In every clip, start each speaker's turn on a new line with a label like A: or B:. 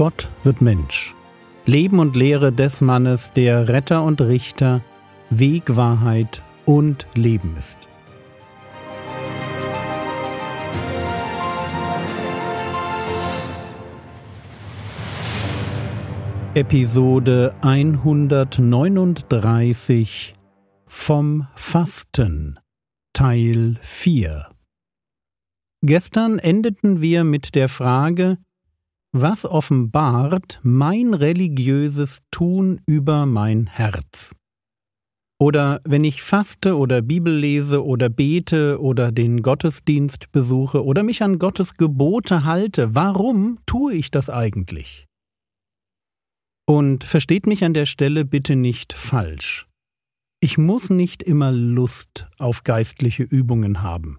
A: Gott wird Mensch. Leben und Lehre des Mannes, der Retter und Richter, Weg, Wahrheit und Leben ist. Episode 139 vom Fasten Teil 4 Gestern endeten wir mit der Frage, was offenbart mein religiöses Tun über mein Herz? Oder wenn ich faste oder Bibel lese oder bete oder den Gottesdienst besuche oder mich an Gottes Gebote halte, warum tue ich das eigentlich? Und versteht mich an der Stelle bitte nicht falsch. Ich muss nicht immer Lust auf geistliche Übungen haben.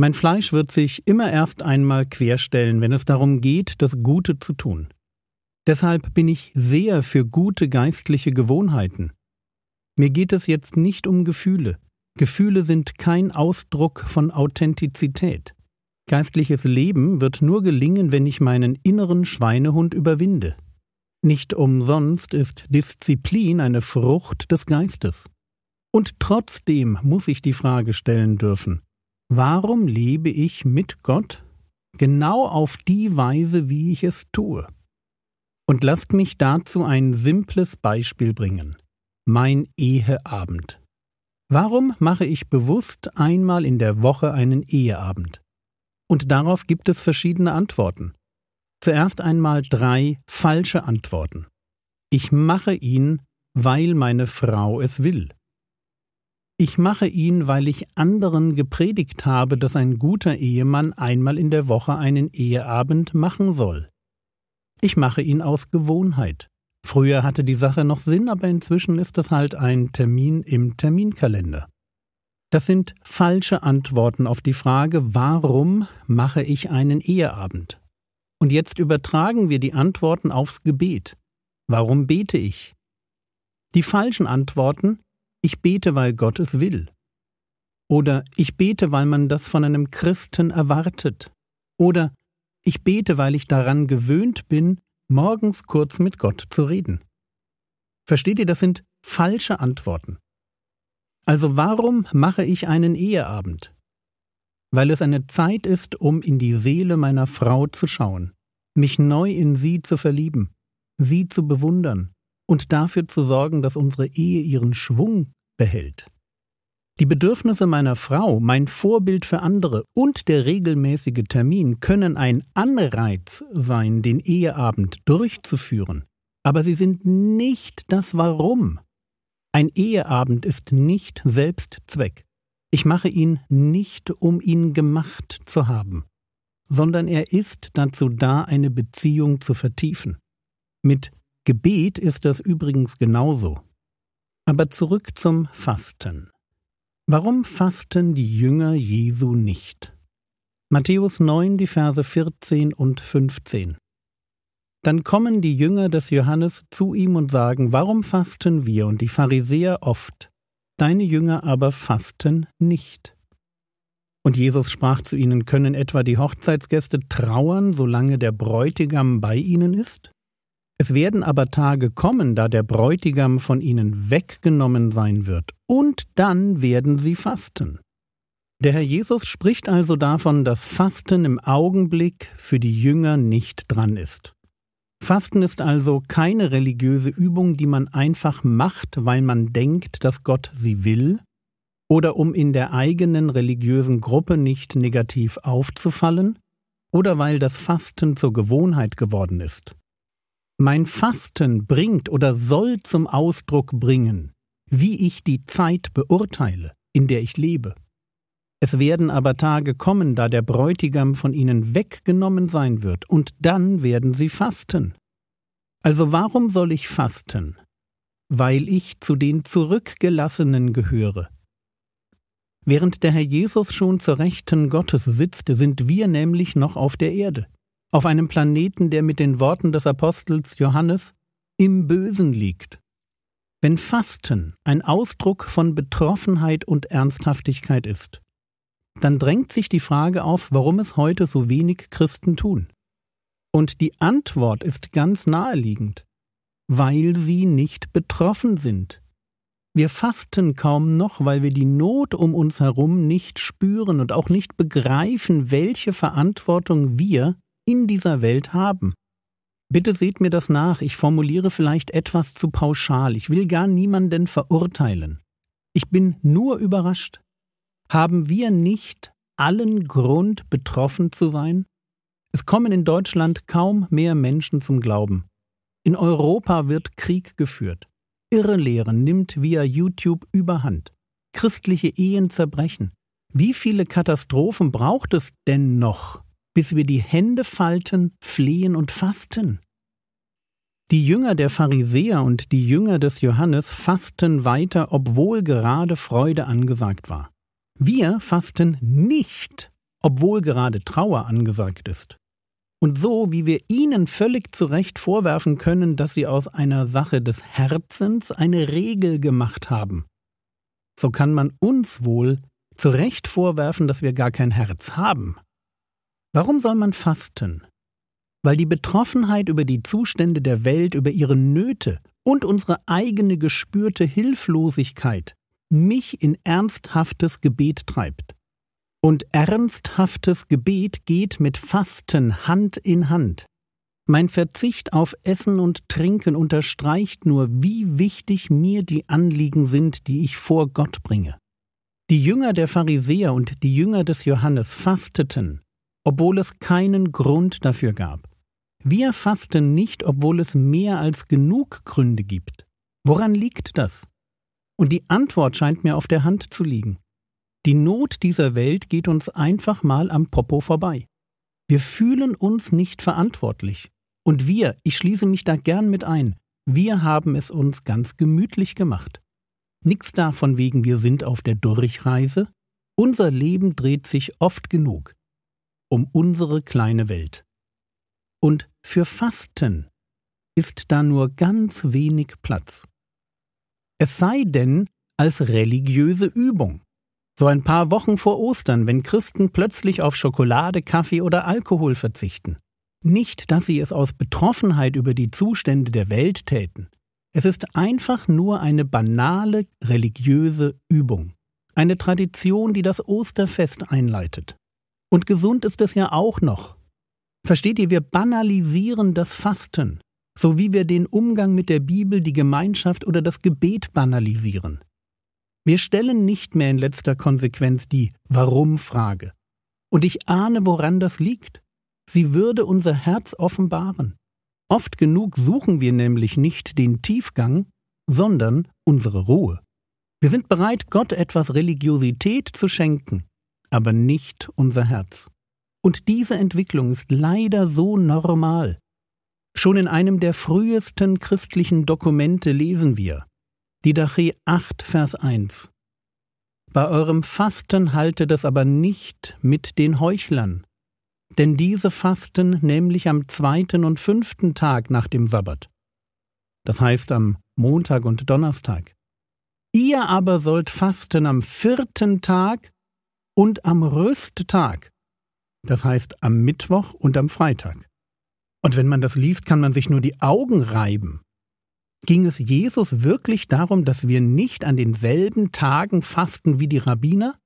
A: Mein Fleisch wird sich immer erst einmal querstellen, wenn es darum geht, das Gute zu tun. Deshalb bin ich sehr für gute geistliche Gewohnheiten. Mir geht es jetzt nicht um Gefühle. Gefühle sind kein Ausdruck von Authentizität. Geistliches Leben wird nur gelingen, wenn ich meinen inneren Schweinehund überwinde. Nicht umsonst ist Disziplin eine Frucht des Geistes. Und trotzdem muss ich die Frage stellen dürfen, Warum lebe ich mit Gott genau auf die Weise, wie ich es tue? Und lasst mich dazu ein simples Beispiel bringen. Mein Eheabend. Warum mache ich bewusst einmal in der Woche einen Eheabend? Und darauf gibt es verschiedene Antworten. Zuerst einmal drei falsche Antworten. Ich mache ihn, weil meine Frau es will. Ich mache ihn, weil ich anderen gepredigt habe, dass ein guter Ehemann einmal in der Woche einen Eheabend machen soll. Ich mache ihn aus Gewohnheit. Früher hatte die Sache noch Sinn, aber inzwischen ist das halt ein Termin im Terminkalender. Das sind falsche Antworten auf die Frage, warum mache ich einen Eheabend? Und jetzt übertragen wir die Antworten aufs Gebet. Warum bete ich? Die falschen Antworten ich bete, weil Gott es will. Oder ich bete, weil man das von einem Christen erwartet. Oder ich bete, weil ich daran gewöhnt bin, morgens kurz mit Gott zu reden. Versteht ihr, das sind falsche Antworten. Also warum mache ich einen Eheabend? Weil es eine Zeit ist, um in die Seele meiner Frau zu schauen, mich neu in sie zu verlieben, sie zu bewundern, und dafür zu sorgen, dass unsere Ehe ihren Schwung behält. Die Bedürfnisse meiner Frau, mein Vorbild für andere und der regelmäßige Termin können ein Anreiz sein, den Eheabend durchzuführen, aber sie sind nicht das Warum. Ein Eheabend ist nicht Selbstzweck. Ich mache ihn nicht, um ihn gemacht zu haben, sondern er ist dazu da, eine Beziehung zu vertiefen. Mit Gebet ist das übrigens genauso. Aber zurück zum Fasten. Warum fasten die Jünger Jesu nicht? Matthäus 9, die Verse 14 und 15. Dann kommen die Jünger des Johannes zu ihm und sagen, warum fasten wir und die Pharisäer oft, deine Jünger aber fasten nicht? Und Jesus sprach zu ihnen, können etwa die Hochzeitsgäste trauern, solange der Bräutigam bei ihnen ist? Es werden aber Tage kommen, da der Bräutigam von ihnen weggenommen sein wird, und dann werden sie fasten. Der Herr Jesus spricht also davon, dass Fasten im Augenblick für die Jünger nicht dran ist. Fasten ist also keine religiöse Übung, die man einfach macht, weil man denkt, dass Gott sie will, oder um in der eigenen religiösen Gruppe nicht negativ aufzufallen, oder weil das Fasten zur Gewohnheit geworden ist. Mein Fasten bringt oder soll zum Ausdruck bringen, wie ich die Zeit beurteile, in der ich lebe. Es werden aber Tage kommen, da der Bräutigam von ihnen weggenommen sein wird, und dann werden sie fasten. Also warum soll ich fasten? Weil ich zu den Zurückgelassenen gehöre. Während der Herr Jesus schon zur Rechten Gottes sitzt, sind wir nämlich noch auf der Erde auf einem Planeten, der mit den Worten des Apostels Johannes im Bösen liegt. Wenn Fasten ein Ausdruck von Betroffenheit und Ernsthaftigkeit ist, dann drängt sich die Frage auf, warum es heute so wenig Christen tun. Und die Antwort ist ganz naheliegend, weil sie nicht betroffen sind. Wir fasten kaum noch, weil wir die Not um uns herum nicht spüren und auch nicht begreifen, welche Verantwortung wir in dieser Welt haben. Bitte seht mir das nach, ich formuliere vielleicht etwas zu pauschal, ich will gar niemanden verurteilen. Ich bin nur überrascht. Haben wir nicht allen Grund, betroffen zu sein? Es kommen in Deutschland kaum mehr Menschen zum Glauben. In Europa wird Krieg geführt. Irrlehre nimmt via YouTube überhand. Christliche Ehen zerbrechen. Wie viele Katastrophen braucht es denn noch, bis wir die Hände falten, flehen und fasten? Die Jünger der Pharisäer und die Jünger des Johannes fasten weiter, obwohl gerade Freude angesagt war. Wir fasten nicht, obwohl gerade Trauer angesagt ist. Und so, wie wir ihnen völlig zu Recht vorwerfen können, dass sie aus einer Sache des Herzens eine Regel gemacht haben, so kann man uns wohl zu Recht vorwerfen, dass wir gar kein Herz haben. Warum soll man fasten? weil die Betroffenheit über die Zustände der Welt, über ihre Nöte und unsere eigene gespürte Hilflosigkeit mich in ernsthaftes Gebet treibt. Und ernsthaftes Gebet geht mit Fasten Hand in Hand. Mein Verzicht auf Essen und Trinken unterstreicht nur, wie wichtig mir die Anliegen sind, die ich vor Gott bringe. Die Jünger der Pharisäer und die Jünger des Johannes fasteten, obwohl es keinen Grund dafür gab. Wir fasten nicht, obwohl es mehr als genug Gründe gibt. Woran liegt das? Und die Antwort scheint mir auf der Hand zu liegen. Die Not dieser Welt geht uns einfach mal am Popo vorbei. Wir fühlen uns nicht verantwortlich. Und wir, ich schließe mich da gern mit ein, wir haben es uns ganz gemütlich gemacht. Nix davon wegen, wir sind auf der Durchreise. Unser Leben dreht sich oft genug um unsere kleine Welt. Und für Fasten ist da nur ganz wenig Platz. Es sei denn als religiöse Übung. So ein paar Wochen vor Ostern, wenn Christen plötzlich auf Schokolade, Kaffee oder Alkohol verzichten. Nicht, dass sie es aus Betroffenheit über die Zustände der Welt täten. Es ist einfach nur eine banale religiöse Übung. Eine Tradition, die das Osterfest einleitet. Und gesund ist es ja auch noch. Versteht ihr, wir banalisieren das Fasten, so wie wir den Umgang mit der Bibel, die Gemeinschaft oder das Gebet banalisieren. Wir stellen nicht mehr in letzter Konsequenz die Warum-Frage. Und ich ahne, woran das liegt. Sie würde unser Herz offenbaren. Oft genug suchen wir nämlich nicht den Tiefgang, sondern unsere Ruhe. Wir sind bereit, Gott etwas Religiosität zu schenken, aber nicht unser Herz. Und diese Entwicklung ist leider so normal. Schon in einem der frühesten christlichen Dokumente lesen wir, Didache 8, Vers 1. Bei eurem Fasten haltet es aber nicht mit den Heuchlern, denn diese fasten nämlich am zweiten und fünften Tag nach dem Sabbat. Das heißt am Montag und Donnerstag. Ihr aber sollt fasten am vierten Tag und am Rösttag, das heißt am Mittwoch und am Freitag. Und wenn man das liest, kann man sich nur die Augen reiben. Ging es Jesus wirklich darum, dass wir nicht an denselben Tagen fasten wie die Rabbiner?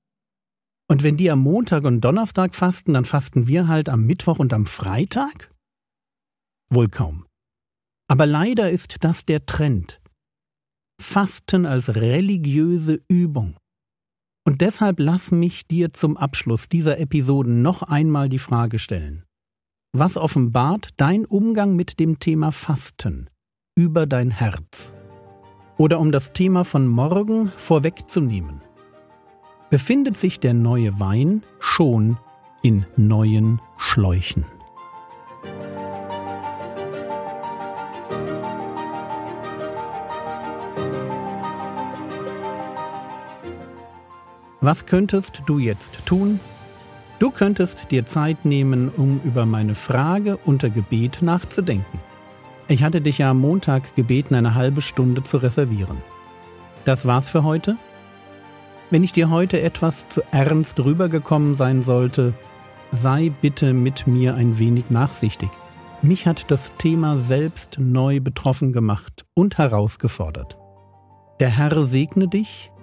A: Und wenn die am Montag und Donnerstag fasten, dann fasten wir halt am Mittwoch und am Freitag? Wohl kaum. Aber leider ist das der Trend. Fasten als religiöse Übung. Und deshalb lass mich dir zum Abschluss dieser Episoden noch einmal die Frage stellen. Was offenbart dein Umgang mit dem Thema Fasten über dein Herz? Oder um das Thema von morgen vorwegzunehmen. Befindet sich der neue Wein schon in neuen Schläuchen? Was könntest du jetzt tun? Du könntest dir Zeit nehmen, um über meine Frage unter Gebet nachzudenken. Ich hatte dich ja am Montag gebeten, eine halbe Stunde zu reservieren. Das war's für heute. Wenn ich dir heute etwas zu ernst rübergekommen sein sollte, sei bitte mit mir ein wenig nachsichtig. Mich hat das Thema selbst neu betroffen gemacht und herausgefordert. Der Herr segne dich,